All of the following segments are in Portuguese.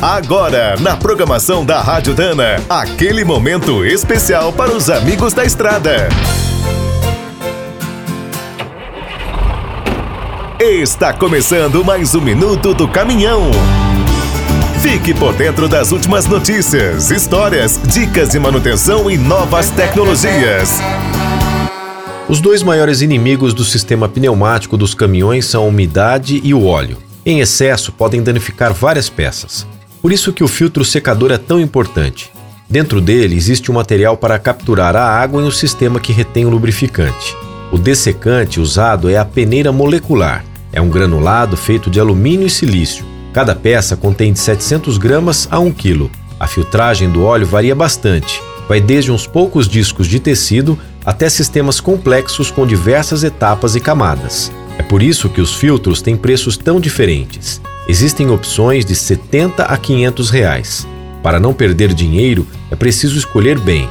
Agora, na programação da Rádio Dana, aquele momento especial para os amigos da estrada. Está começando mais um minuto do caminhão. Fique por dentro das últimas notícias, histórias, dicas de manutenção e novas tecnologias. Os dois maiores inimigos do sistema pneumático dos caminhões são a umidade e o óleo. Em excesso, podem danificar várias peças. Por isso que o filtro secador é tão importante. Dentro dele existe um material para capturar a água em um sistema que retém o lubrificante. O dessecante usado é a peneira molecular. É um granulado feito de alumínio e silício. Cada peça contém de 700 gramas a 1 kg. A filtragem do óleo varia bastante. Vai desde uns poucos discos de tecido até sistemas complexos com diversas etapas e camadas. É por isso que os filtros têm preços tão diferentes. Existem opções de 70 a 500 reais. Para não perder dinheiro, é preciso escolher bem.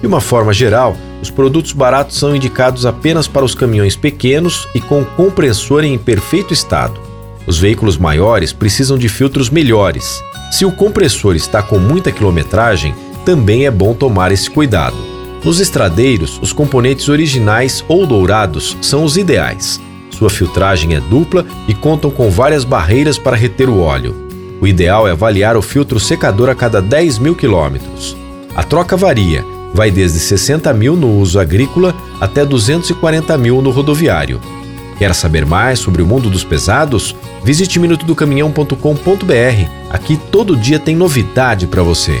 De uma forma geral, os produtos baratos são indicados apenas para os caminhões pequenos e com compressor em perfeito estado. Os veículos maiores precisam de filtros melhores. Se o compressor está com muita quilometragem, também é bom tomar esse cuidado. Nos estradeiros, os componentes originais ou dourados são os ideais. Sua filtragem é dupla e contam com várias barreiras para reter o óleo. O ideal é avaliar o filtro secador a cada 10 mil quilômetros. A troca varia, vai desde 60 mil no uso agrícola até 240 mil no rodoviário. Quer saber mais sobre o mundo dos pesados? Visite minutodocaminhão.com.br. Aqui todo dia tem novidade para você.